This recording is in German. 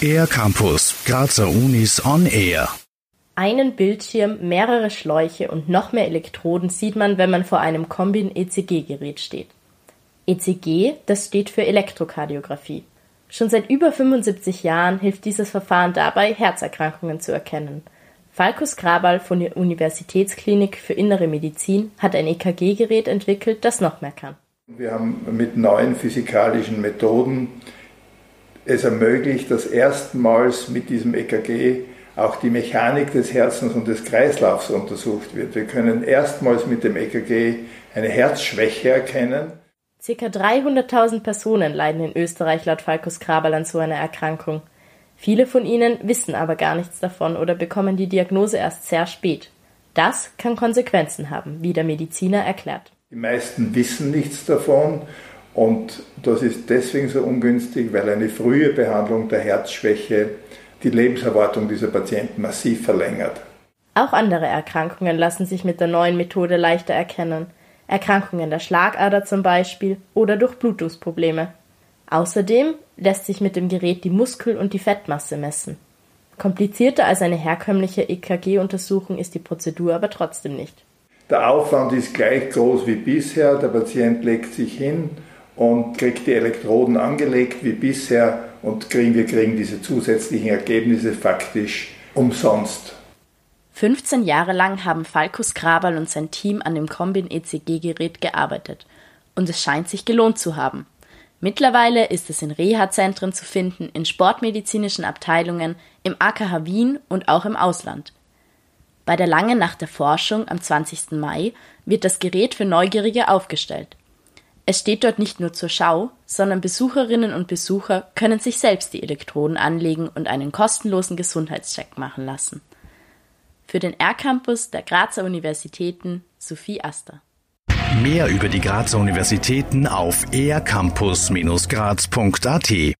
Air Campus, Grazer Unis on Air. Einen Bildschirm, mehrere Schläuche und noch mehr Elektroden sieht man, wenn man vor einem Kombin-ECG-Gerät steht. ECG, das steht für Elektrokardiographie. Schon seit über 75 Jahren hilft dieses Verfahren dabei, Herzerkrankungen zu erkennen. Falkus Grabal von der Universitätsklinik für Innere Medizin hat ein EKG-Gerät entwickelt, das noch mehr kann. Wir haben mit neuen physikalischen Methoden es ermöglicht, dass erstmals mit diesem EKG auch die Mechanik des Herzens und des Kreislaufs untersucht wird. Wir können erstmals mit dem EKG eine Herzschwäche erkennen. Circa 300.000 Personen leiden in Österreich laut Falkus Krabal an so einer Erkrankung. Viele von ihnen wissen aber gar nichts davon oder bekommen die Diagnose erst sehr spät. Das kann Konsequenzen haben, wie der Mediziner erklärt. Die meisten wissen nichts davon und das ist deswegen so ungünstig, weil eine frühe Behandlung der Herzschwäche die Lebenserwartung dieser Patienten massiv verlängert. Auch andere Erkrankungen lassen sich mit der neuen Methode leichter erkennen. Erkrankungen der Schlagader zum Beispiel oder Durchblutungsprobleme. Außerdem lässt sich mit dem Gerät die Muskel- und die Fettmasse messen. Komplizierter als eine herkömmliche EKG-Untersuchung ist die Prozedur aber trotzdem nicht. Der Aufwand ist gleich groß wie bisher. Der Patient legt sich hin, und kriegt die Elektroden angelegt wie bisher und kriegen, wir kriegen diese zusätzlichen Ergebnisse faktisch umsonst. 15 Jahre lang haben Falkus Grabal und sein Team an dem Kombin ECG-Gerät gearbeitet und es scheint sich gelohnt zu haben. Mittlerweile ist es in Reha-Zentren zu finden, in sportmedizinischen Abteilungen, im AKH Wien und auch im Ausland. Bei der Lange Nacht der Forschung am 20. Mai wird das Gerät für Neugierige aufgestellt. Es steht dort nicht nur zur Schau, sondern Besucherinnen und Besucher können sich selbst die Elektroden anlegen und einen kostenlosen Gesundheitscheck machen lassen. Für den R-Campus der Grazer Universitäten Sophie Aster. Mehr über die Grazer Universitäten auf ercampus-graz.at